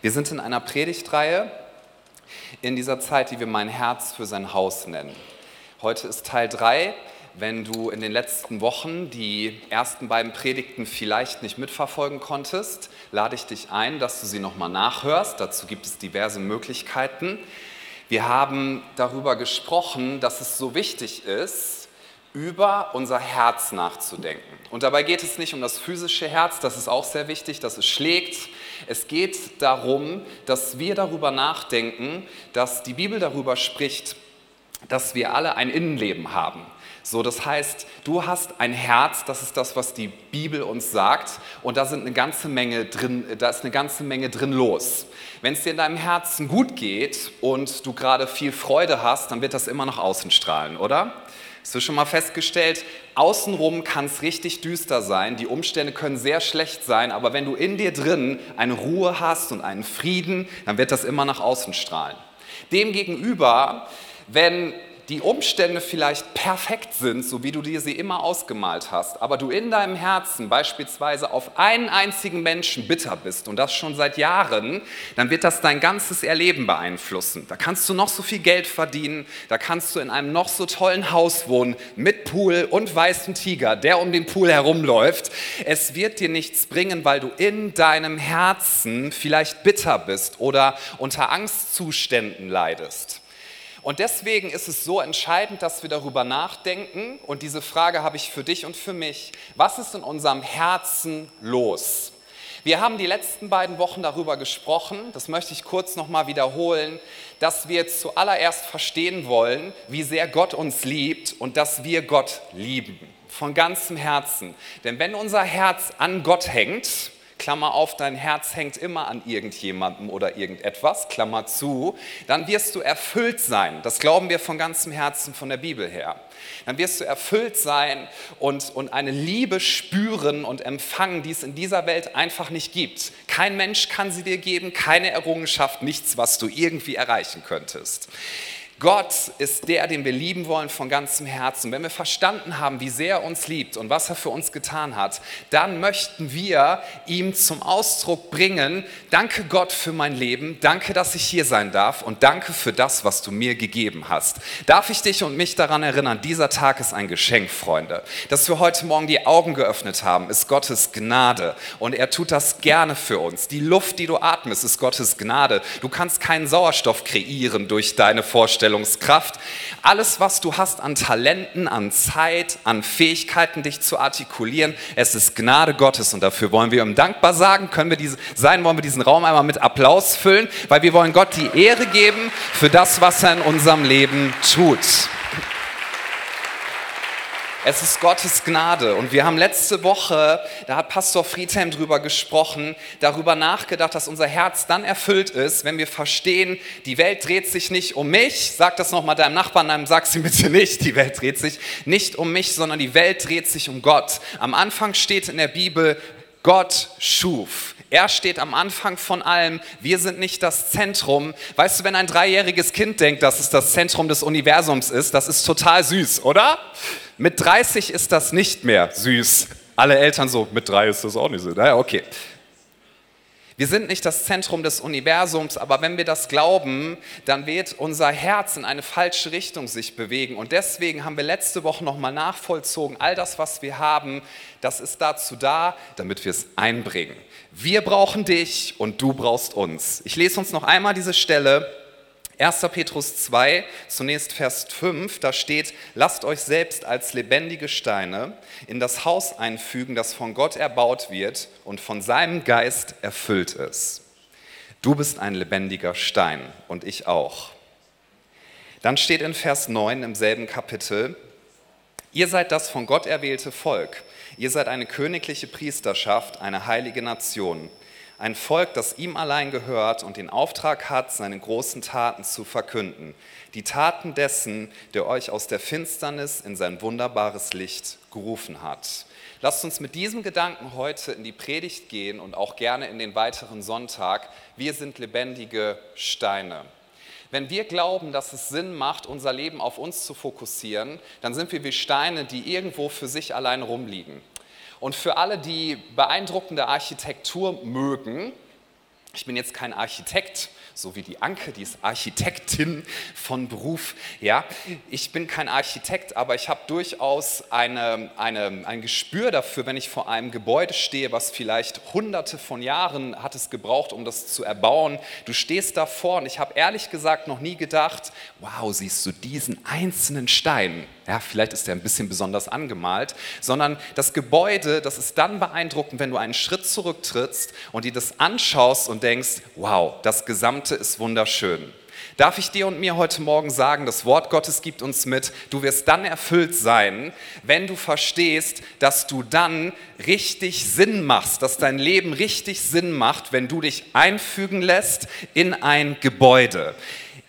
Wir sind in einer Predigtreihe in dieser Zeit, die wir mein Herz für sein Haus nennen. Heute ist Teil 3. Wenn du in den letzten Wochen die ersten beiden Predigten vielleicht nicht mitverfolgen konntest, lade ich dich ein, dass du sie nochmal nachhörst. Dazu gibt es diverse Möglichkeiten. Wir haben darüber gesprochen, dass es so wichtig ist, über unser Herz nachzudenken. Und dabei geht es nicht um das physische Herz, das ist auch sehr wichtig, dass es schlägt. Es geht darum, dass wir darüber nachdenken, dass die Bibel darüber spricht, dass wir alle ein Innenleben haben. So, das heißt, du hast ein Herz, das ist das, was die Bibel uns sagt, und da sind eine ganze Menge drin, da ist eine ganze Menge drin los. Wenn es dir in deinem Herzen gut geht und du gerade viel Freude hast, dann wird das immer nach außen strahlen, oder? Hast du schon mal festgestellt, außenrum kann es richtig düster sein, die Umstände können sehr schlecht sein, aber wenn du in dir drin eine Ruhe hast und einen Frieden, dann wird das immer nach außen strahlen. Demgegenüber, wenn die Umstände vielleicht perfekt sind, so wie du dir sie immer ausgemalt hast, aber du in deinem Herzen beispielsweise auf einen einzigen Menschen bitter bist und das schon seit Jahren, dann wird das dein ganzes Erleben beeinflussen. Da kannst du noch so viel Geld verdienen, da kannst du in einem noch so tollen Haus wohnen mit Pool und weißem Tiger, der um den Pool herumläuft. Es wird dir nichts bringen, weil du in deinem Herzen vielleicht bitter bist oder unter Angstzuständen leidest. Und deswegen ist es so entscheidend, dass wir darüber nachdenken. Und diese Frage habe ich für dich und für mich. Was ist in unserem Herzen los? Wir haben die letzten beiden Wochen darüber gesprochen, das möchte ich kurz nochmal wiederholen, dass wir zuallererst verstehen wollen, wie sehr Gott uns liebt und dass wir Gott lieben. Von ganzem Herzen. Denn wenn unser Herz an Gott hängt, Klammer auf, dein Herz hängt immer an irgendjemandem oder irgendetwas, Klammer zu, dann wirst du erfüllt sein. Das glauben wir von ganzem Herzen von der Bibel her. Dann wirst du erfüllt sein und, und eine Liebe spüren und empfangen, die es in dieser Welt einfach nicht gibt. Kein Mensch kann sie dir geben, keine Errungenschaft, nichts, was du irgendwie erreichen könntest. Gott ist der, den wir lieben wollen von ganzem Herzen. Wenn wir verstanden haben, wie sehr er uns liebt und was er für uns getan hat, dann möchten wir ihm zum Ausdruck bringen, danke Gott für mein Leben, danke, dass ich hier sein darf und danke für das, was du mir gegeben hast. Darf ich dich und mich daran erinnern, dieser Tag ist ein Geschenk, Freunde. Dass wir heute Morgen die Augen geöffnet haben, ist Gottes Gnade und er tut das gerne für uns. Die Luft, die du atmest, ist Gottes Gnade. Du kannst keinen Sauerstoff kreieren durch deine Vorstellung Vorstellungskraft. Alles, was du hast an Talenten, an Zeit, an Fähigkeiten, dich zu artikulieren, es ist Gnade Gottes und dafür wollen wir ihm dankbar sagen. Können wir diese, sein, wollen wir diesen Raum einmal mit Applaus füllen, weil wir wollen Gott die Ehre geben für das, was er in unserem Leben tut. Es ist Gottes Gnade. Und wir haben letzte Woche, da hat Pastor Friedhelm drüber gesprochen, darüber nachgedacht, dass unser Herz dann erfüllt ist, wenn wir verstehen, die Welt dreht sich nicht um mich. Sag das nochmal deinem Nachbarn, dann sag sie bitte nicht, die Welt dreht sich nicht um mich, sondern die Welt dreht sich um Gott. Am Anfang steht in der Bibel, Gott schuf. Er steht am Anfang von allem. Wir sind nicht das Zentrum. Weißt du, wenn ein dreijähriges Kind denkt, dass es das Zentrum des Universums ist, das ist total süß, oder? Mit 30 ist das nicht mehr süß. Alle Eltern so, mit drei ist das auch nicht so. Naja, okay. Wir sind nicht das Zentrum des Universums, aber wenn wir das glauben, dann wird unser Herz in eine falsche Richtung sich bewegen. Und deswegen haben wir letzte Woche nochmal nachvollzogen, all das, was wir haben, das ist dazu da, damit wir es einbringen. Wir brauchen dich und du brauchst uns. Ich lese uns noch einmal diese Stelle 1. Petrus 2, zunächst Vers 5, da steht, lasst euch selbst als lebendige Steine in das Haus einfügen, das von Gott erbaut wird und von seinem Geist erfüllt ist. Du bist ein lebendiger Stein und ich auch. Dann steht in Vers 9 im selben Kapitel, ihr seid das von Gott erwählte Volk, ihr seid eine königliche Priesterschaft, eine heilige Nation ein Volk, das ihm allein gehört und den Auftrag hat, seine großen Taten zu verkünden. Die Taten dessen, der euch aus der Finsternis in sein wunderbares Licht gerufen hat. Lasst uns mit diesem Gedanken heute in die Predigt gehen und auch gerne in den weiteren Sonntag. Wir sind lebendige Steine. Wenn wir glauben, dass es Sinn macht, unser Leben auf uns zu fokussieren, dann sind wir wie Steine, die irgendwo für sich allein rumliegen. Und für alle, die beeindruckende Architektur mögen, Ich bin jetzt kein Architekt, so wie die Anke, die ist Architektin von Beruf. Ja, ich bin kein Architekt, aber ich habe durchaus eine, eine, ein Gespür dafür, wenn ich vor einem Gebäude stehe, was vielleicht hunderte von Jahren hat es gebraucht, um das zu erbauen. Du stehst davor und ich habe ehrlich gesagt noch nie gedacht, wow, siehst du diesen einzelnen Stein? Ja, vielleicht ist der ein bisschen besonders angemalt, sondern das Gebäude, das ist dann beeindruckend, wenn du einen Schritt zurücktrittst und dir das anschaust und denkst, wow, das gesamte ist wunderschön. Darf ich dir und mir heute Morgen sagen, das Wort Gottes gibt uns mit, du wirst dann erfüllt sein, wenn du verstehst, dass du dann richtig Sinn machst, dass dein Leben richtig Sinn macht, wenn du dich einfügen lässt in ein Gebäude.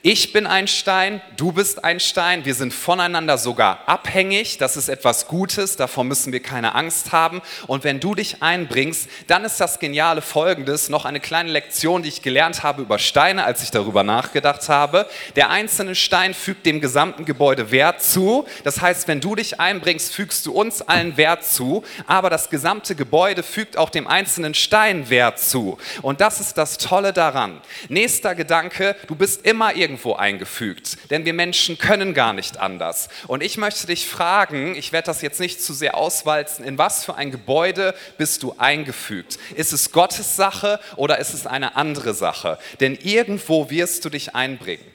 Ich bin ein Stein, du bist ein Stein, wir sind voneinander sogar abhängig, das ist etwas Gutes, davor müssen wir keine Angst haben. Und wenn du dich einbringst, dann ist das Geniale folgendes, noch eine kleine Lektion, die ich gelernt habe über Steine, als ich darüber nachgedacht habe. Der einzelne Stein fügt dem gesamten Gebäude Wert zu, das heißt, wenn du dich einbringst, fügst du uns allen Wert zu, aber das gesamte Gebäude fügt auch dem einzelnen Stein Wert zu. Und das ist das Tolle daran. Nächster Gedanke, du bist immer irgendwie irgendwo eingefügt, denn wir Menschen können gar nicht anders. Und ich möchte dich fragen, ich werde das jetzt nicht zu sehr auswalzen, in was für ein Gebäude bist du eingefügt? Ist es Gottes Sache oder ist es eine andere Sache? Denn irgendwo wirst du dich einbringen.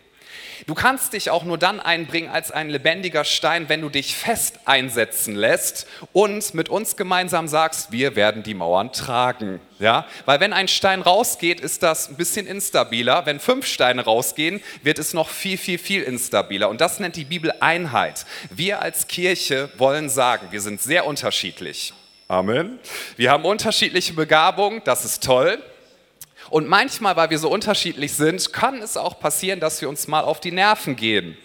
Du kannst dich auch nur dann einbringen als ein lebendiger Stein, wenn du dich fest einsetzen lässt und mit uns gemeinsam sagst, wir werden die Mauern tragen. Ja? Weil wenn ein Stein rausgeht, ist das ein bisschen instabiler. Wenn fünf Steine rausgehen, wird es noch viel, viel, viel instabiler. Und das nennt die Bibel Einheit. Wir als Kirche wollen sagen, wir sind sehr unterschiedlich. Amen. Wir haben unterschiedliche Begabungen, das ist toll. Und manchmal, weil wir so unterschiedlich sind, kann es auch passieren, dass wir uns mal auf die Nerven gehen.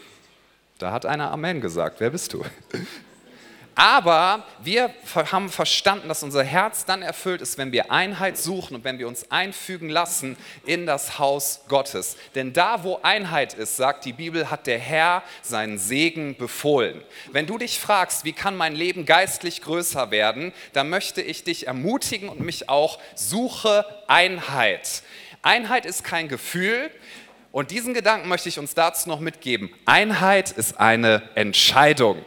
Da hat einer Amen gesagt. Wer bist du? Aber wir haben verstanden, dass unser Herz dann erfüllt ist, wenn wir Einheit suchen und wenn wir uns einfügen lassen in das Haus Gottes. Denn da, wo Einheit ist, sagt die Bibel, hat der Herr seinen Segen befohlen. Wenn du dich fragst, wie kann mein Leben geistlich größer werden, dann möchte ich dich ermutigen und mich auch, suche Einheit. Einheit ist kein Gefühl, und diesen Gedanken möchte ich uns dazu noch mitgeben. Einheit ist eine Entscheidung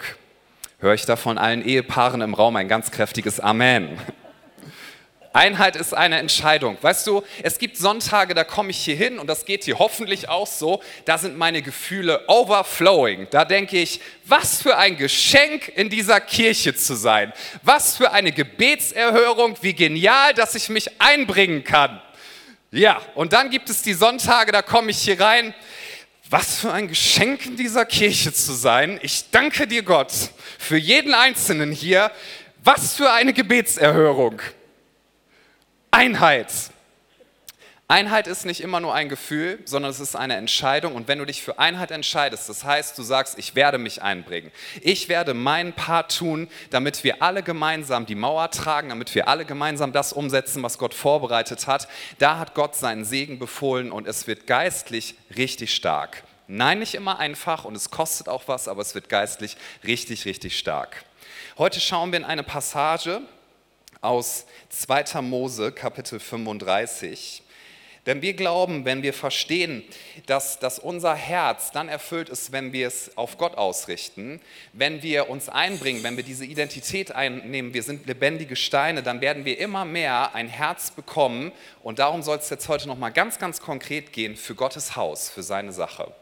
höre ich da von allen Ehepaaren im Raum ein ganz kräftiges Amen. Einheit ist eine Entscheidung. Weißt du, es gibt Sonntage, da komme ich hier hin und das geht hier hoffentlich auch so. Da sind meine Gefühle overflowing. Da denke ich, was für ein Geschenk in dieser Kirche zu sein. Was für eine Gebetserhörung. Wie genial, dass ich mich einbringen kann. Ja, und dann gibt es die Sonntage, da komme ich hier rein was für ein Geschenk in dieser Kirche zu sein. Ich danke dir, Gott, für jeden Einzelnen hier. Was für eine Gebetserhörung. Einheit. Einheit ist nicht immer nur ein Gefühl, sondern es ist eine Entscheidung. Und wenn du dich für Einheit entscheidest, das heißt, du sagst, ich werde mich einbringen. Ich werde meinen Part tun, damit wir alle gemeinsam die Mauer tragen, damit wir alle gemeinsam das umsetzen, was Gott vorbereitet hat. Da hat Gott seinen Segen befohlen und es wird geistlich richtig stark. Nein, nicht immer einfach und es kostet auch was, aber es wird geistlich richtig, richtig stark. Heute schauen wir in eine Passage aus 2. Mose, Kapitel 35. Denn wir glauben, wenn wir verstehen, dass, dass unser Herz dann erfüllt ist, wenn wir es auf Gott ausrichten, wenn wir uns einbringen, wenn wir diese Identität einnehmen, wir sind lebendige Steine, dann werden wir immer mehr ein Herz bekommen. Und darum soll es jetzt heute nochmal ganz, ganz konkret gehen für Gottes Haus, für seine Sache.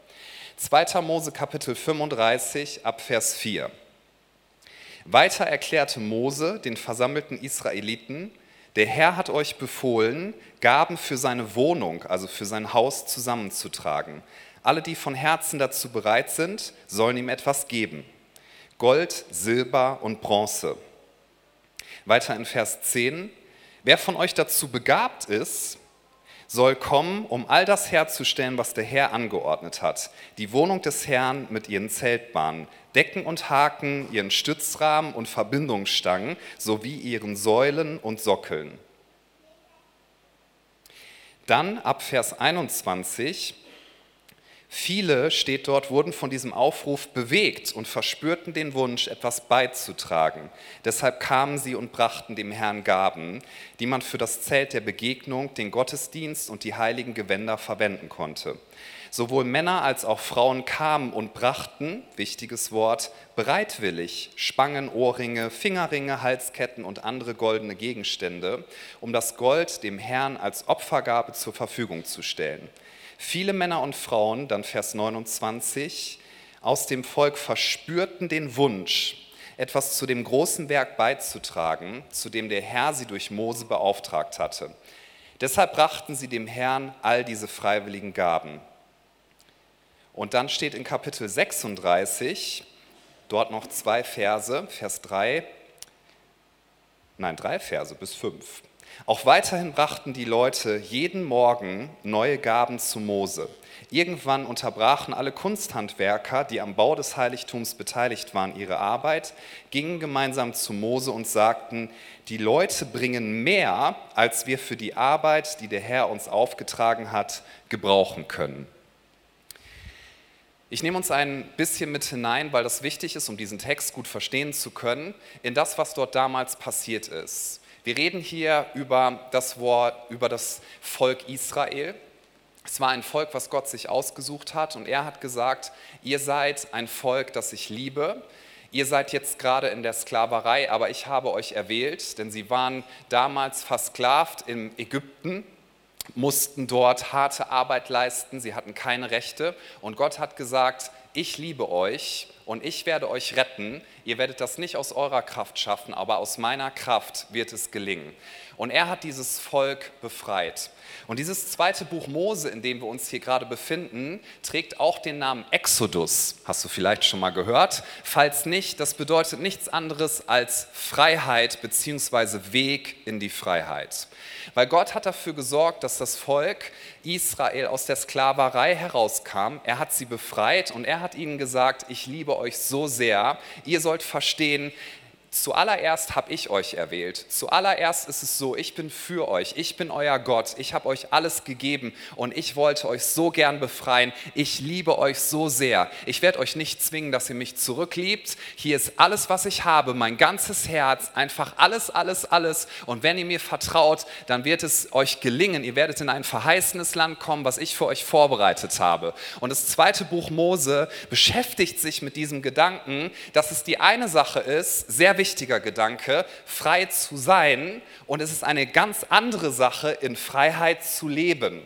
2. Mose Kapitel 35 ab Vers 4. Weiter erklärte Mose den versammelten Israeliten, der Herr hat euch befohlen, Gaben für seine Wohnung, also für sein Haus zusammenzutragen. Alle, die von Herzen dazu bereit sind, sollen ihm etwas geben. Gold, Silber und Bronze. Weiter in Vers 10. Wer von euch dazu begabt ist, soll kommen, um all das herzustellen, was der Herr angeordnet hat. Die Wohnung des Herrn mit ihren Zeltbahnen, Decken und Haken, ihren Stützrahmen und Verbindungsstangen sowie ihren Säulen und Sockeln. Dann ab Vers 21, Viele, steht dort, wurden von diesem Aufruf bewegt und verspürten den Wunsch, etwas beizutragen. Deshalb kamen sie und brachten dem Herrn Gaben, die man für das Zelt der Begegnung, den Gottesdienst und die heiligen Gewänder verwenden konnte. Sowohl Männer als auch Frauen kamen und brachten, wichtiges Wort, bereitwillig Spangen, Ohrringe, Fingerringe, Halsketten und andere goldene Gegenstände, um das Gold dem Herrn als Opfergabe zur Verfügung zu stellen. Viele Männer und Frauen, dann Vers 29, aus dem Volk verspürten den Wunsch, etwas zu dem großen Werk beizutragen, zu dem der Herr sie durch Mose beauftragt hatte. Deshalb brachten sie dem Herrn all diese freiwilligen Gaben. Und dann steht in Kapitel 36, dort noch zwei Verse, Vers 3, nein, drei Verse bis 5. Auch weiterhin brachten die Leute jeden Morgen neue Gaben zu Mose. Irgendwann unterbrachen alle Kunsthandwerker, die am Bau des Heiligtums beteiligt waren, ihre Arbeit, gingen gemeinsam zu Mose und sagten, die Leute bringen mehr, als wir für die Arbeit, die der Herr uns aufgetragen hat, gebrauchen können. Ich nehme uns ein bisschen mit hinein, weil das wichtig ist, um diesen Text gut verstehen zu können, in das, was dort damals passiert ist. Wir reden hier über das, Wort, über das Volk Israel. Es war ein Volk, was Gott sich ausgesucht hat und er hat gesagt, ihr seid ein Volk, das ich liebe. Ihr seid jetzt gerade in der Sklaverei, aber ich habe euch erwählt, denn sie waren damals versklavt in Ägypten, mussten dort harte Arbeit leisten, sie hatten keine Rechte und Gott hat gesagt, ich liebe euch und ich werde euch retten. Ihr werdet das nicht aus eurer Kraft schaffen, aber aus meiner Kraft wird es gelingen. Und er hat dieses Volk befreit. Und dieses zweite Buch Mose, in dem wir uns hier gerade befinden, trägt auch den Namen Exodus. Hast du vielleicht schon mal gehört? Falls nicht, das bedeutet nichts anderes als Freiheit bzw. Weg in die Freiheit. Weil Gott hat dafür gesorgt, dass das Volk Israel aus der Sklaverei herauskam. Er hat sie befreit und er hat ihnen gesagt, ich liebe euch so sehr. Ihr sollt verstehen, Zuallererst habe ich euch erwählt. Zuallererst ist es so, ich bin für euch. Ich bin euer Gott. Ich habe euch alles gegeben und ich wollte euch so gern befreien. Ich liebe euch so sehr. Ich werde euch nicht zwingen, dass ihr mich zurückliebt. Hier ist alles, was ich habe, mein ganzes Herz, einfach alles, alles, alles. Und wenn ihr mir vertraut, dann wird es euch gelingen. Ihr werdet in ein verheißenes Land kommen, was ich für euch vorbereitet habe. Und das zweite Buch Mose beschäftigt sich mit diesem Gedanken, dass es die eine Sache ist, sehr wichtiger Gedanke, frei zu sein und es ist eine ganz andere Sache, in Freiheit zu leben.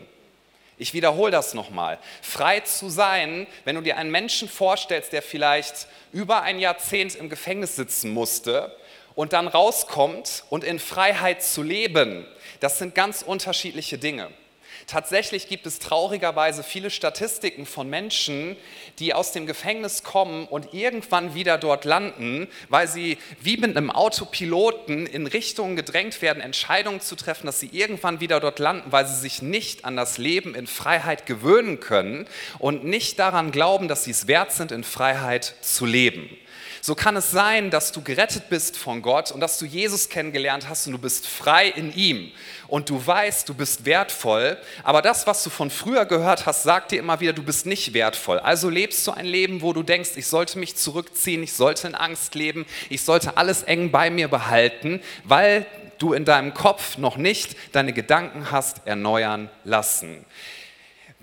Ich wiederhole das nochmal. Frei zu sein, wenn du dir einen Menschen vorstellst, der vielleicht über ein Jahrzehnt im Gefängnis sitzen musste und dann rauskommt und in Freiheit zu leben, das sind ganz unterschiedliche Dinge. Tatsächlich gibt es traurigerweise viele Statistiken von Menschen, die aus dem Gefängnis kommen und irgendwann wieder dort landen, weil sie wie mit einem Autopiloten in Richtungen gedrängt werden, Entscheidungen zu treffen, dass sie irgendwann wieder dort landen, weil sie sich nicht an das Leben in Freiheit gewöhnen können und nicht daran glauben, dass sie es wert sind, in Freiheit zu leben. So kann es sein, dass du gerettet bist von Gott und dass du Jesus kennengelernt hast und du bist frei in ihm und du weißt, du bist wertvoll, aber das, was du von früher gehört hast, sagt dir immer wieder, du bist nicht wertvoll. Also lebst du ein Leben, wo du denkst, ich sollte mich zurückziehen, ich sollte in Angst leben, ich sollte alles eng bei mir behalten, weil du in deinem Kopf noch nicht deine Gedanken hast erneuern lassen.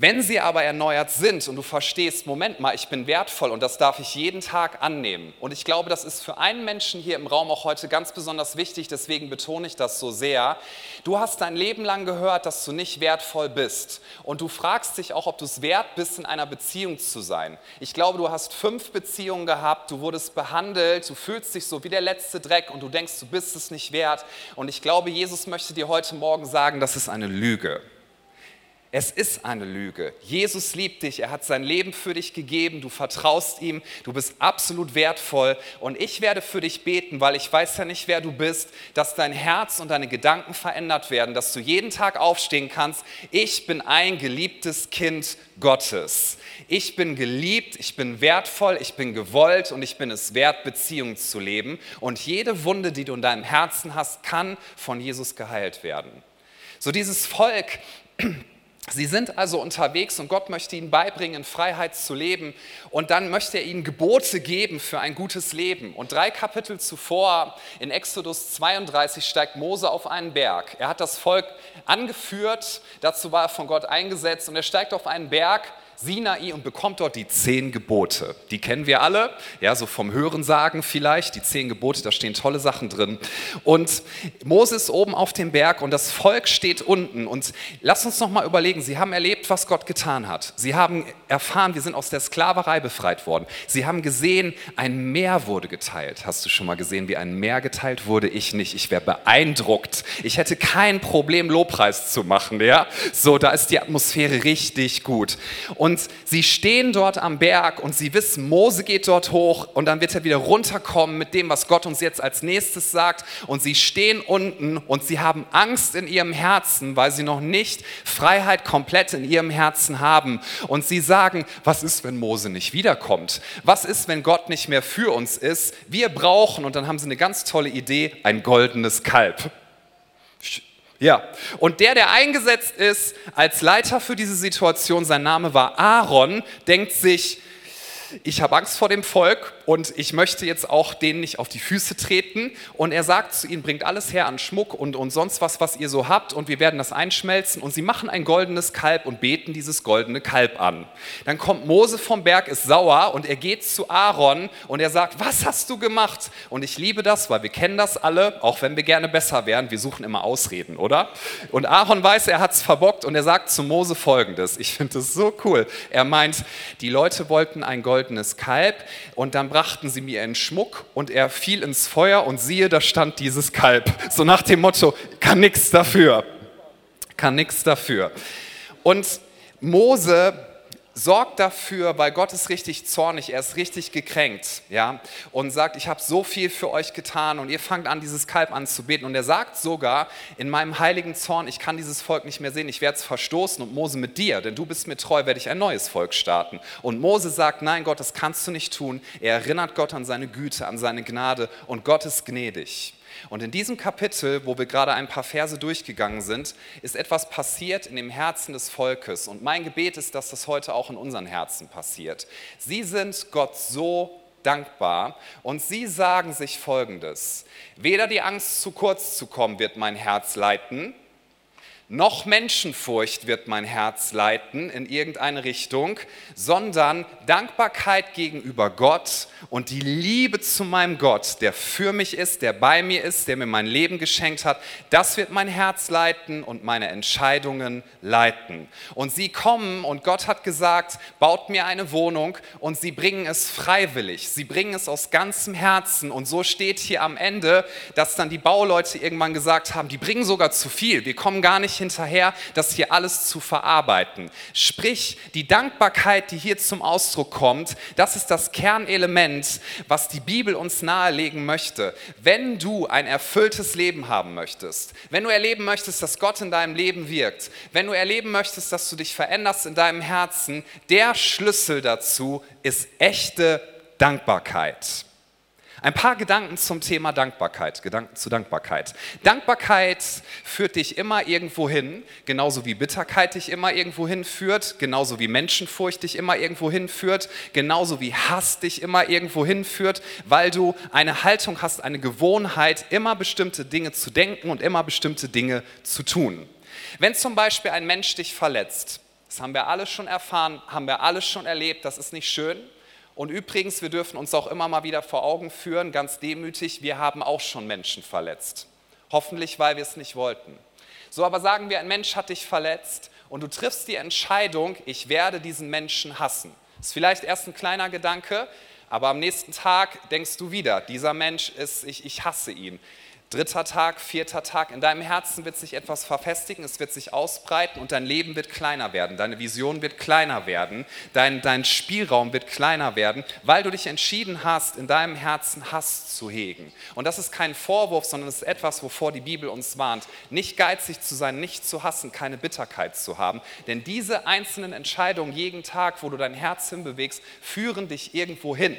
Wenn sie aber erneuert sind und du verstehst, Moment mal, ich bin wertvoll und das darf ich jeden Tag annehmen. Und ich glaube, das ist für einen Menschen hier im Raum auch heute ganz besonders wichtig, deswegen betone ich das so sehr. Du hast dein Leben lang gehört, dass du nicht wertvoll bist. Und du fragst dich auch, ob du es wert bist, in einer Beziehung zu sein. Ich glaube, du hast fünf Beziehungen gehabt, du wurdest behandelt, du fühlst dich so wie der letzte Dreck und du denkst, du bist es nicht wert. Und ich glaube, Jesus möchte dir heute Morgen sagen, das ist eine Lüge. Es ist eine Lüge. Jesus liebt dich, er hat sein Leben für dich gegeben, du vertraust ihm, du bist absolut wertvoll und ich werde für dich beten, weil ich weiß ja nicht, wer du bist, dass dein Herz und deine Gedanken verändert werden, dass du jeden Tag aufstehen kannst. Ich bin ein geliebtes Kind Gottes. Ich bin geliebt, ich bin wertvoll, ich bin gewollt und ich bin es wert, Beziehungen zu leben. Und jede Wunde, die du in deinem Herzen hast, kann von Jesus geheilt werden. So dieses Volk Sie sind also unterwegs und Gott möchte ihnen beibringen, in Freiheit zu leben. Und dann möchte er ihnen Gebote geben für ein gutes Leben. Und drei Kapitel zuvor, in Exodus 32, steigt Mose auf einen Berg. Er hat das Volk angeführt, dazu war er von Gott eingesetzt. Und er steigt auf einen Berg Sinai und bekommt dort die zehn Gebote. Die kennen wir alle, ja, so vom Hörensagen vielleicht. Die zehn Gebote, da stehen tolle Sachen drin. Und Moses oben auf dem Berg und das Volk steht unten. Und lass uns noch mal überlegen, sie haben erlebt, was Gott getan hat. Sie haben erfahren, wir sind aus der Sklaverei befreit worden. Sie haben gesehen, ein Meer wurde geteilt. Hast du schon mal gesehen, wie ein Meer geteilt wurde? Ich nicht. Ich wäre beeindruckt. Ich hätte kein Problem, Lobpreis zu machen, ja. So, da ist die Atmosphäre richtig gut. Und und sie stehen dort am Berg und sie wissen, Mose geht dort hoch und dann wird er wieder runterkommen mit dem, was Gott uns jetzt als nächstes sagt. Und sie stehen unten und sie haben Angst in ihrem Herzen, weil sie noch nicht Freiheit komplett in ihrem Herzen haben. Und sie sagen, was ist, wenn Mose nicht wiederkommt? Was ist, wenn Gott nicht mehr für uns ist? Wir brauchen, und dann haben sie eine ganz tolle Idee, ein goldenes Kalb. Ja, und der, der eingesetzt ist als Leiter für diese Situation, sein Name war Aaron, denkt sich, ich habe Angst vor dem Volk und ich möchte jetzt auch denen nicht auf die Füße treten. Und er sagt zu ihnen, bringt alles her an Schmuck und, und sonst was, was ihr so habt und wir werden das einschmelzen. Und sie machen ein goldenes Kalb und beten dieses goldene Kalb an. Dann kommt Mose vom Berg, ist sauer und er geht zu Aaron und er sagt, was hast du gemacht? Und ich liebe das, weil wir kennen das alle, auch wenn wir gerne besser wären, wir suchen immer Ausreden, oder? Und Aaron weiß, er hat es verbockt und er sagt zu Mose folgendes, ich finde das so cool. Er meint, die Leute wollten ein goldenes Kalb und dann brachten sie mir einen Schmuck und er fiel ins Feuer und siehe, da stand dieses Kalb. So nach dem Motto, kann nichts dafür. Kann nichts dafür. Und Mose sorgt dafür, weil Gott ist richtig zornig, er ist richtig gekränkt, ja, und sagt, ich habe so viel für euch getan und ihr fangt an, dieses Kalb anzubeten. Und er sagt sogar, in meinem heiligen Zorn, ich kann dieses Volk nicht mehr sehen, ich werde es verstoßen und Mose mit dir, denn du bist mir treu, werde ich ein neues Volk starten. Und Mose sagt, nein Gott, das kannst du nicht tun. Er erinnert Gott an seine Güte, an seine Gnade und Gott ist gnädig. Und in diesem Kapitel, wo wir gerade ein paar Verse durchgegangen sind, ist etwas passiert in dem Herzen des Volkes. Und mein Gebet ist, dass das heute auch in unseren Herzen passiert. Sie sind Gott so dankbar und sie sagen sich Folgendes. Weder die Angst, zu kurz zu kommen, wird mein Herz leiten, noch Menschenfurcht wird mein Herz leiten in irgendeine Richtung, sondern Dankbarkeit gegenüber Gott und die Liebe zu meinem Gott, der für mich ist, der bei mir ist, der mir mein Leben geschenkt hat, das wird mein Herz leiten und meine Entscheidungen leiten. Und sie kommen und Gott hat gesagt, baut mir eine Wohnung und sie bringen es freiwillig, sie bringen es aus ganzem Herzen. Und so steht hier am Ende, dass dann die Bauleute irgendwann gesagt haben, die bringen sogar zu viel, wir kommen gar nicht hinterher, das hier alles zu verarbeiten. Sprich, die Dankbarkeit, die hier zum Ausdruck kommt, das ist das Kernelement, was die Bibel uns nahelegen möchte. Wenn du ein erfülltes Leben haben möchtest, wenn du erleben möchtest, dass Gott in deinem Leben wirkt, wenn du erleben möchtest, dass du dich veränderst in deinem Herzen, der Schlüssel dazu ist echte Dankbarkeit. Ein paar Gedanken zum Thema Dankbarkeit, Gedanken zu Dankbarkeit. Dankbarkeit führt dich immer irgendwo hin, genauso wie Bitterkeit dich immer irgendwo hinführt, genauso wie Menschenfurcht dich immer irgendwo hinführt, genauso wie Hass dich immer irgendwo hinführt, weil du eine Haltung hast, eine Gewohnheit, immer bestimmte Dinge zu denken und immer bestimmte Dinge zu tun. Wenn zum Beispiel ein Mensch dich verletzt, das haben wir alle schon erfahren, haben wir alles schon erlebt, das ist nicht schön. Und übrigens, wir dürfen uns auch immer mal wieder vor Augen führen, ganz demütig, wir haben auch schon Menschen verletzt. Hoffentlich, weil wir es nicht wollten. So aber sagen wir, ein Mensch hat dich verletzt und du triffst die Entscheidung, ich werde diesen Menschen hassen. Ist vielleicht erst ein kleiner Gedanke, aber am nächsten Tag denkst du wieder, dieser Mensch ist, ich, ich hasse ihn. Dritter Tag, vierter Tag, in deinem Herzen wird sich etwas verfestigen, es wird sich ausbreiten und dein Leben wird kleiner werden, deine Vision wird kleiner werden, dein, dein Spielraum wird kleiner werden, weil du dich entschieden hast, in deinem Herzen Hass zu hegen. Und das ist kein Vorwurf, sondern es ist etwas, wovor die Bibel uns warnt. Nicht geizig zu sein, nicht zu hassen, keine Bitterkeit zu haben. Denn diese einzelnen Entscheidungen jeden Tag, wo du dein Herz hinbewegst, führen dich irgendwo hin.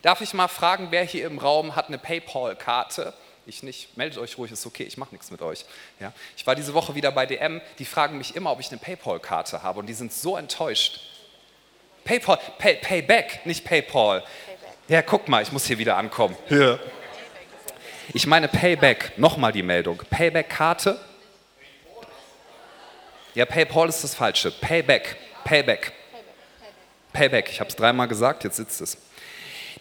Darf ich mal fragen, wer hier im Raum hat eine PayPal-Karte? Ich nicht. Meldet euch ruhig, ist okay, ich mache nichts mit euch. Ja? Ich war diese Woche wieder bei DM, die fragen mich immer, ob ich eine PayPal-Karte habe und die sind so enttäuscht. PayPal, pay, Payback, nicht PayPal. Payback. Ja, guck mal, ich muss hier wieder ankommen. Ja. Ich meine Payback, nochmal die Meldung. Payback-Karte. Ja, PayPal ist das Falsche. Payback, Payback. Payback, ich habe es dreimal gesagt, jetzt sitzt es.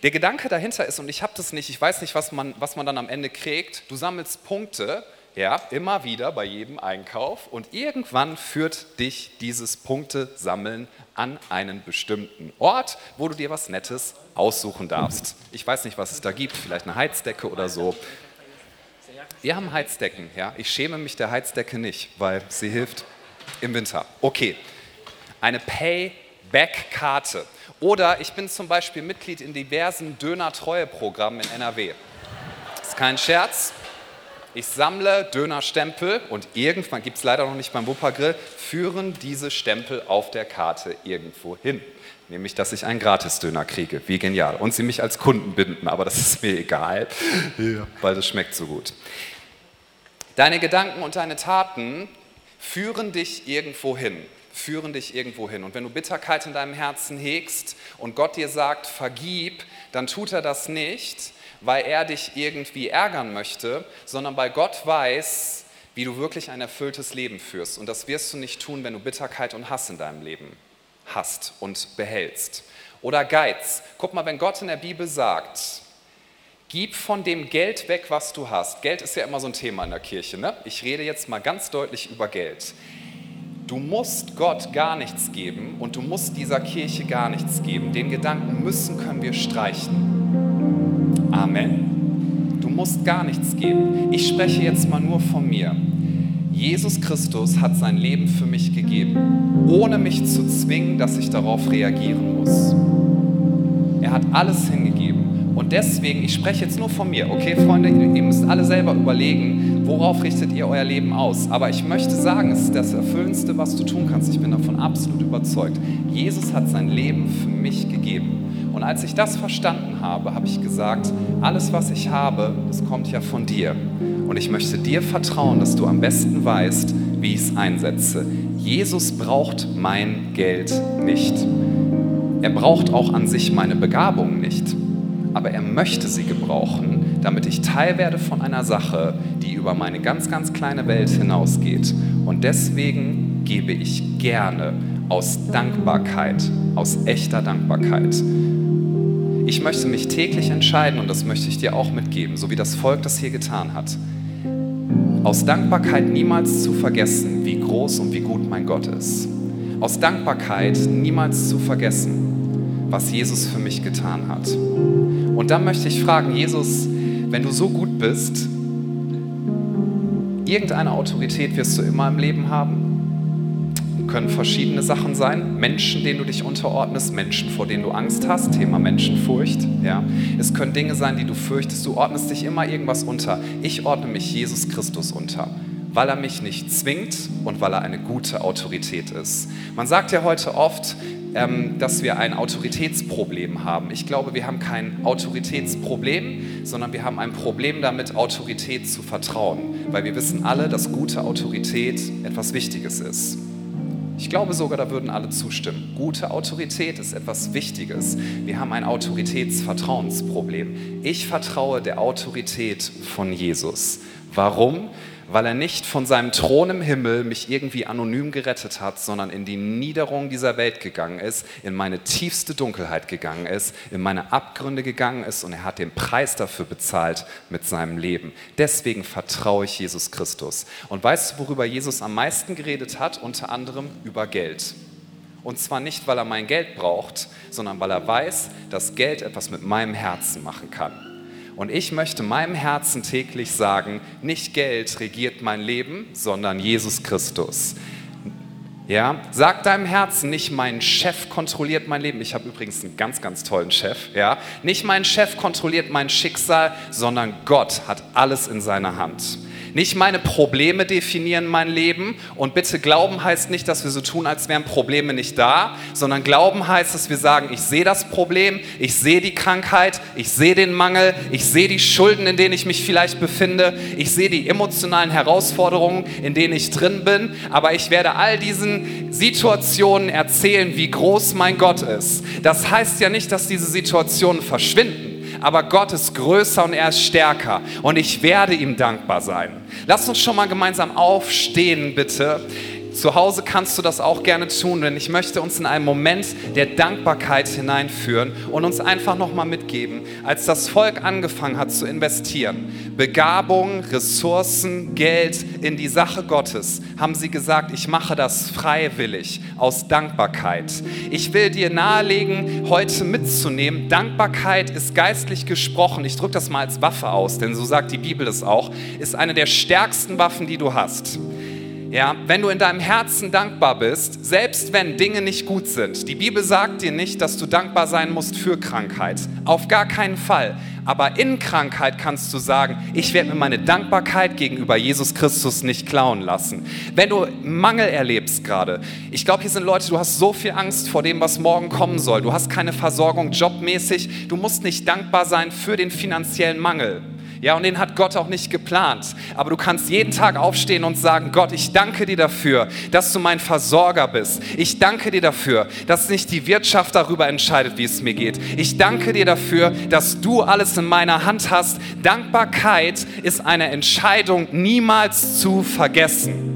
Der Gedanke dahinter ist, und ich habe das nicht, ich weiß nicht, was man, was man dann am Ende kriegt, du sammelst Punkte, ja, immer wieder bei jedem Einkauf und irgendwann führt dich dieses Punktesammeln an einen bestimmten Ort, wo du dir was Nettes aussuchen darfst. Ich weiß nicht, was es da gibt, vielleicht eine Heizdecke oder so. Wir haben Heizdecken, ja. Ich schäme mich der Heizdecke nicht, weil sie hilft im Winter. Okay, eine Payback-Karte. Oder ich bin zum Beispiel Mitglied in diversen Döner-Treue-Programmen in NRW. Das ist kein Scherz. Ich sammle Dönerstempel und irgendwann, gibt es leider noch nicht beim Wuppergrill, führen diese Stempel auf der Karte irgendwo hin. Nämlich, dass ich einen Gratis-Döner kriege. Wie genial. Und sie mich als Kunden binden, aber das ist mir egal, weil das schmeckt so gut. Deine Gedanken und deine Taten führen dich irgendwo hin. Führen dich irgendwo hin. Und wenn du Bitterkeit in deinem Herzen hegst und Gott dir sagt, vergib, dann tut er das nicht, weil er dich irgendwie ärgern möchte, sondern weil Gott weiß, wie du wirklich ein erfülltes Leben führst. Und das wirst du nicht tun, wenn du Bitterkeit und Hass in deinem Leben hast und behältst. Oder Geiz. Guck mal, wenn Gott in der Bibel sagt, gib von dem Geld weg, was du hast. Geld ist ja immer so ein Thema in der Kirche. Ne? Ich rede jetzt mal ganz deutlich über Geld. Du musst Gott gar nichts geben und du musst dieser Kirche gar nichts geben. Den Gedanken müssen können wir streichen. Amen. Du musst gar nichts geben. Ich spreche jetzt mal nur von mir. Jesus Christus hat sein Leben für mich gegeben, ohne mich zu zwingen, dass ich darauf reagieren muss. Er hat alles hingegeben. Und deswegen, ich spreche jetzt nur von mir, okay, Freunde, ihr müsst alle selber überlegen, worauf richtet ihr euer Leben aus. Aber ich möchte sagen, es ist das Erfüllendste, was du tun kannst. Ich bin davon absolut überzeugt. Jesus hat sein Leben für mich gegeben. Und als ich das verstanden habe, habe ich gesagt, alles, was ich habe, das kommt ja von dir. Und ich möchte dir vertrauen, dass du am besten weißt, wie ich es einsetze. Jesus braucht mein Geld nicht. Er braucht auch an sich meine Begabung nicht. Aber er möchte sie gebrauchen, damit ich Teil werde von einer Sache, die über meine ganz, ganz kleine Welt hinausgeht. Und deswegen gebe ich gerne aus Dankbarkeit, aus echter Dankbarkeit. Ich möchte mich täglich entscheiden und das möchte ich dir auch mitgeben, so wie das Volk das hier getan hat. Aus Dankbarkeit niemals zu vergessen, wie groß und wie gut mein Gott ist. Aus Dankbarkeit niemals zu vergessen, was Jesus für mich getan hat. Und dann möchte ich fragen, Jesus, wenn du so gut bist, irgendeine Autorität wirst du immer im Leben haben können verschiedene Sachen sein. Menschen, denen du dich unterordnest, Menschen, vor denen du Angst hast, Thema Menschenfurcht. Ja. Es können Dinge sein, die du fürchtest. Du ordnest dich immer irgendwas unter. Ich ordne mich Jesus Christus unter, weil er mich nicht zwingt und weil er eine gute Autorität ist. Man sagt ja heute oft, ähm, dass wir ein Autoritätsproblem haben. Ich glaube, wir haben kein Autoritätsproblem, sondern wir haben ein Problem damit, Autorität zu vertrauen, weil wir wissen alle, dass gute Autorität etwas Wichtiges ist. Ich glaube sogar, da würden alle zustimmen. Gute Autorität ist etwas Wichtiges. Wir haben ein Autoritätsvertrauensproblem. Ich vertraue der Autorität von Jesus. Warum? Weil er nicht von seinem Thron im Himmel mich irgendwie anonym gerettet hat, sondern in die Niederung dieser Welt gegangen ist, in meine tiefste Dunkelheit gegangen ist, in meine Abgründe gegangen ist und er hat den Preis dafür bezahlt mit seinem Leben. Deswegen vertraue ich Jesus Christus. Und weißt du, worüber Jesus am meisten geredet hat? Unter anderem über Geld. Und zwar nicht, weil er mein Geld braucht, sondern weil er weiß, dass Geld etwas mit meinem Herzen machen kann. Und ich möchte meinem Herzen täglich sagen, nicht Geld regiert mein Leben, sondern Jesus Christus. Ja, sag deinem Herzen nicht, mein Chef kontrolliert mein Leben. Ich habe übrigens einen ganz, ganz tollen Chef. Ja, nicht mein Chef kontrolliert mein Schicksal, sondern Gott hat alles in seiner Hand. Nicht meine Probleme definieren mein Leben. Und bitte Glauben heißt nicht, dass wir so tun, als wären Probleme nicht da, sondern Glauben heißt, dass wir sagen, ich sehe das Problem, ich sehe die Krankheit, ich sehe den Mangel, ich sehe die Schulden, in denen ich mich vielleicht befinde, ich sehe die emotionalen Herausforderungen, in denen ich drin bin. Aber ich werde all diesen Situationen erzählen, wie groß mein Gott ist. Das heißt ja nicht, dass diese Situationen verschwinden aber Gott ist größer und er ist stärker und ich werde ihm dankbar sein. Lass uns schon mal gemeinsam aufstehen, bitte. Zu Hause kannst du das auch gerne tun, denn ich möchte uns in einen Moment der Dankbarkeit hineinführen und uns einfach nochmal mitgeben, als das Volk angefangen hat zu investieren, Begabung, Ressourcen, Geld in die Sache Gottes, haben sie gesagt, ich mache das freiwillig, aus Dankbarkeit. Ich will dir nahelegen, heute mitzunehmen, Dankbarkeit ist geistlich gesprochen, ich drücke das mal als Waffe aus, denn so sagt die Bibel es auch, ist eine der stärksten Waffen, die du hast. Ja, wenn du in deinem Herzen dankbar bist, selbst wenn Dinge nicht gut sind. Die Bibel sagt dir nicht, dass du dankbar sein musst für Krankheit. Auf gar keinen Fall. Aber in Krankheit kannst du sagen, ich werde mir meine Dankbarkeit gegenüber Jesus Christus nicht klauen lassen. Wenn du Mangel erlebst gerade, ich glaube, hier sind Leute, du hast so viel Angst vor dem, was morgen kommen soll. Du hast keine Versorgung jobmäßig. Du musst nicht dankbar sein für den finanziellen Mangel. Ja, und den hat Gott auch nicht geplant. Aber du kannst jeden Tag aufstehen und sagen, Gott, ich danke dir dafür, dass du mein Versorger bist. Ich danke dir dafür, dass nicht die Wirtschaft darüber entscheidet, wie es mir geht. Ich danke dir dafür, dass du alles in meiner Hand hast. Dankbarkeit ist eine Entscheidung niemals zu vergessen.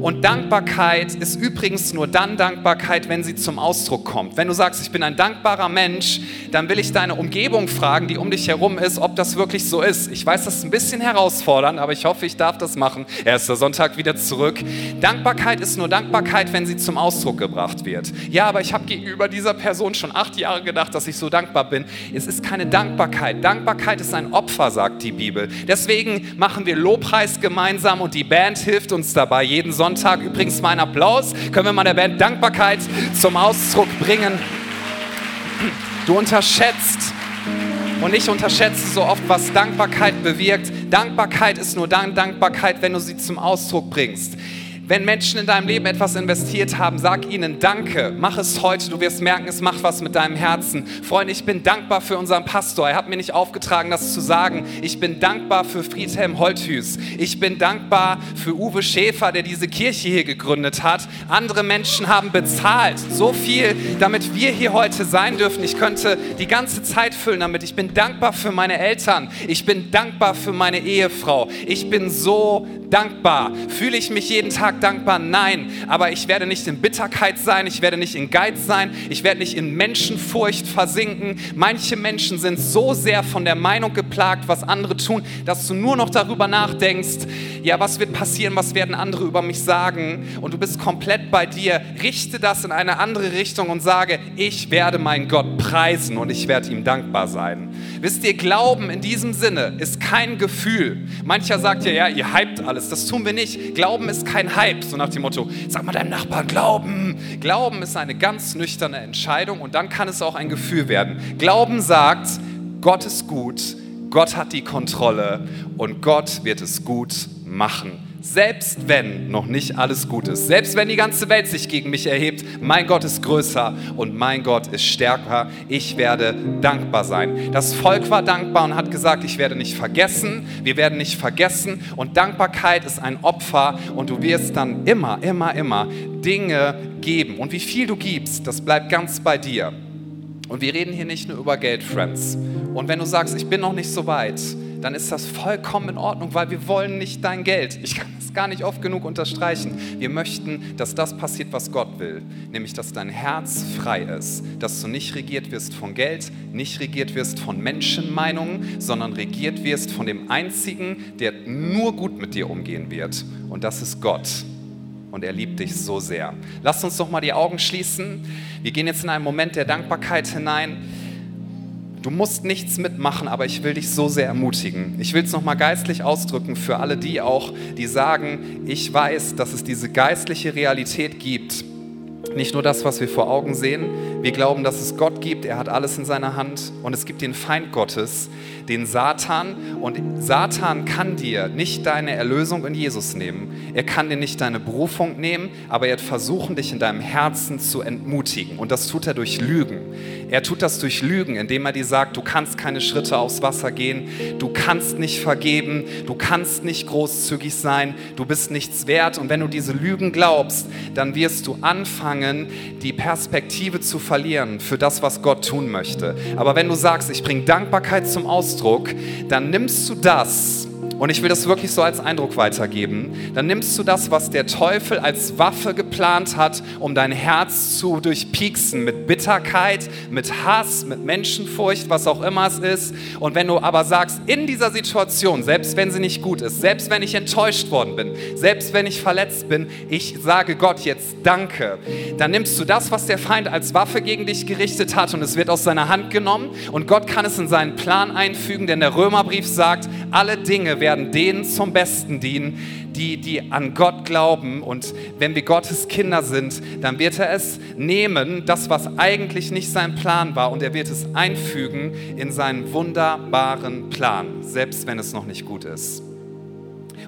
Und Dankbarkeit ist übrigens nur dann Dankbarkeit, wenn sie zum Ausdruck kommt. Wenn du sagst, ich bin ein dankbarer Mensch, dann will ich deine Umgebung fragen, die um dich herum ist, ob das wirklich so ist. Ich weiß, das ist ein bisschen herausfordernd, aber ich hoffe, ich darf das machen. Erster Sonntag wieder zurück. Dankbarkeit ist nur Dankbarkeit, wenn sie zum Ausdruck gebracht wird. Ja, aber ich habe gegenüber dieser Person schon acht Jahre gedacht, dass ich so dankbar bin. Es ist keine Dankbarkeit. Dankbarkeit ist ein Opfer, sagt die Bibel. Deswegen machen wir Lobpreis gemeinsam und die Band hilft uns dabei jeden Sonntag Sonntag. Übrigens mein Applaus. Können wir mal der Band Dankbarkeit zum Ausdruck bringen. Du unterschätzt und ich unterschätze so oft, was Dankbarkeit bewirkt. Dankbarkeit ist nur dann Dankbarkeit, wenn du sie zum Ausdruck bringst. Wenn Menschen in deinem Leben etwas investiert haben, sag ihnen Danke. Mach es heute. Du wirst merken, es macht was mit deinem Herzen. Freunde, ich bin dankbar für unseren Pastor. Er hat mir nicht aufgetragen, das zu sagen. Ich bin dankbar für Friedhelm Holthüß. Ich bin dankbar für Uwe Schäfer, der diese Kirche hier gegründet hat. Andere Menschen haben bezahlt. So viel, damit wir hier heute sein dürfen. Ich könnte die ganze Zeit füllen damit. Ich bin dankbar für meine Eltern. Ich bin dankbar für meine Ehefrau. Ich bin so dankbar. Fühle ich mich jeden Tag dankbar? Nein. Aber ich werde nicht in Bitterkeit sein, ich werde nicht in Geiz sein, ich werde nicht in Menschenfurcht versinken. Manche Menschen sind so sehr von der Meinung geplagt, was andere tun, dass du nur noch darüber nachdenkst, ja, was wird passieren, was werden andere über mich sagen? Und du bist komplett bei dir. Richte das in eine andere Richtung und sage, ich werde meinen Gott preisen und ich werde ihm dankbar sein. Wisst ihr, Glauben in diesem Sinne ist kein Gefühl. Mancher sagt ja, ja, ihr hypt alles. Das tun wir nicht. Glauben ist kein Hype. Hype, so nach dem Motto, sag mal deinem Nachbarn Glauben. Glauben ist eine ganz nüchterne Entscheidung und dann kann es auch ein Gefühl werden. Glauben sagt, Gott ist gut, Gott hat die Kontrolle und Gott wird es gut machen. Selbst wenn noch nicht alles gut ist, selbst wenn die ganze Welt sich gegen mich erhebt, mein Gott ist größer und mein Gott ist stärker. Ich werde dankbar sein. Das Volk war dankbar und hat gesagt, ich werde nicht vergessen, wir werden nicht vergessen. Und Dankbarkeit ist ein Opfer und du wirst dann immer, immer, immer Dinge geben. Und wie viel du gibst, das bleibt ganz bei dir. Und wir reden hier nicht nur über Geld, Friends. Und wenn du sagst, ich bin noch nicht so weit, dann ist das vollkommen in Ordnung, weil wir wollen nicht dein Geld. Ich kann das gar nicht oft genug unterstreichen. Wir möchten, dass das passiert, was Gott will, nämlich dass dein Herz frei ist, dass du nicht regiert wirst von Geld, nicht regiert wirst von Menschenmeinungen, sondern regiert wirst von dem Einzigen, der nur gut mit dir umgehen wird. Und das ist Gott. Und er liebt dich so sehr. Lass uns doch mal die Augen schließen. Wir gehen jetzt in einen Moment der Dankbarkeit hinein. Du musst nichts mitmachen, aber ich will dich so sehr ermutigen. Ich will es nochmal geistlich ausdrücken für alle die auch, die sagen, ich weiß, dass es diese geistliche Realität gibt, nicht nur das, was wir vor Augen sehen. Wir glauben, dass es Gott gibt. Er hat alles in seiner Hand. Und es gibt den Feind Gottes, den Satan. Und Satan kann dir nicht deine Erlösung in Jesus nehmen. Er kann dir nicht deine Berufung nehmen, aber er wird versuchen, dich in deinem Herzen zu entmutigen. Und das tut er durch Lügen. Er tut das durch Lügen, indem er dir sagt, du kannst keine Schritte aufs Wasser gehen, du kannst nicht vergeben, du kannst nicht großzügig sein, du bist nichts wert. Und wenn du diese Lügen glaubst, dann wirst du anfangen, die Perspektive zu verlieren für das, was Gott tun möchte. Aber wenn du sagst, ich bringe Dankbarkeit zum Ausdruck, dann nimmst du das, und ich will das wirklich so als Eindruck weitergeben. Dann nimmst du das, was der Teufel als Waffe geplant hat, um dein Herz zu durchpieksen mit Bitterkeit, mit Hass, mit Menschenfurcht, was auch immer es ist. Und wenn du aber sagst, in dieser Situation, selbst wenn sie nicht gut ist, selbst wenn ich enttäuscht worden bin, selbst wenn ich verletzt bin, ich sage Gott jetzt Danke, dann nimmst du das, was der Feind als Waffe gegen dich gerichtet hat und es wird aus seiner Hand genommen und Gott kann es in seinen Plan einfügen, denn der Römerbrief sagt, alle Dinge werden denen zum Besten dienen, die, die an Gott glauben. Und wenn wir Gottes Kinder sind, dann wird er es nehmen, das, was eigentlich nicht sein Plan war, und er wird es einfügen in seinen wunderbaren Plan, selbst wenn es noch nicht gut ist.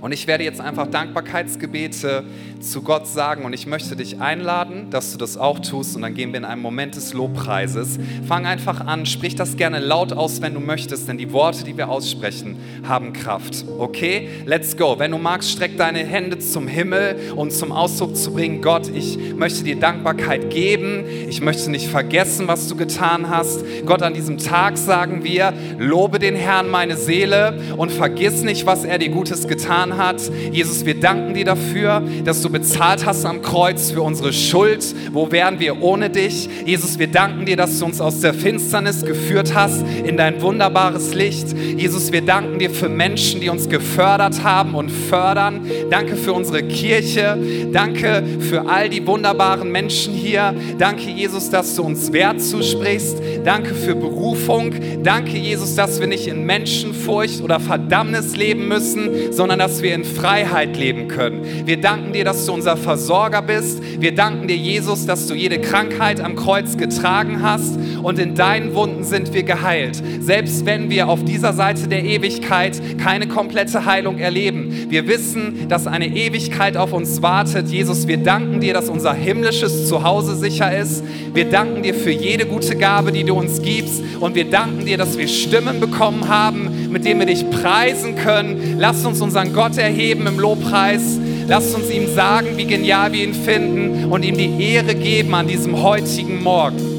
Und ich werde jetzt einfach Dankbarkeitsgebete zu Gott sagen und ich möchte dich einladen, dass du das auch tust und dann gehen wir in einen Moment des Lobpreises. Fang einfach an, sprich das gerne laut aus, wenn du möchtest, denn die Worte, die wir aussprechen, haben Kraft. Okay? Let's go. Wenn du magst, streck deine Hände zum Himmel und zum Ausdruck zu bringen, Gott, ich möchte dir Dankbarkeit geben. Ich möchte nicht vergessen, was du getan hast. Gott, an diesem Tag sagen wir, lobe den Herrn meine Seele und vergiss nicht, was er dir Gutes getan hat. Jesus, wir danken dir dafür, dass du bezahlt hast am Kreuz für unsere Schuld. Wo wären wir ohne dich? Jesus, wir danken dir, dass du uns aus der Finsternis geführt hast in dein wunderbares Licht. Jesus, wir danken dir für Menschen, die uns gefördert haben und fördern. Danke für unsere Kirche. Danke für all die wunderbaren Menschen hier. Danke, Jesus, dass du uns Wert zusprichst. Danke für Berufung. Danke, Jesus, dass wir nicht in Menschenfurcht oder Verdammnis leben müssen, sondern dass wir in Freiheit leben können. Wir danken dir, dass du unser Versorger bist. Wir danken dir, Jesus, dass du jede Krankheit am Kreuz getragen hast und in deinen Wunden sind wir geheilt. Selbst wenn wir auf dieser Seite der Ewigkeit keine komplette Heilung erleben. Wir wissen, dass eine Ewigkeit auf uns wartet. Jesus, wir danken dir, dass unser himmlisches Zuhause sicher ist. Wir danken dir für jede gute Gabe, die du uns gibst. Und wir danken dir, dass wir Stimmen bekommen haben, mit denen wir dich preisen können. Lass uns unseren Gott erheben im Lobpreis. Lasst uns ihm sagen, wie genial wir ihn finden und ihm die Ehre geben an diesem heutigen Morgen.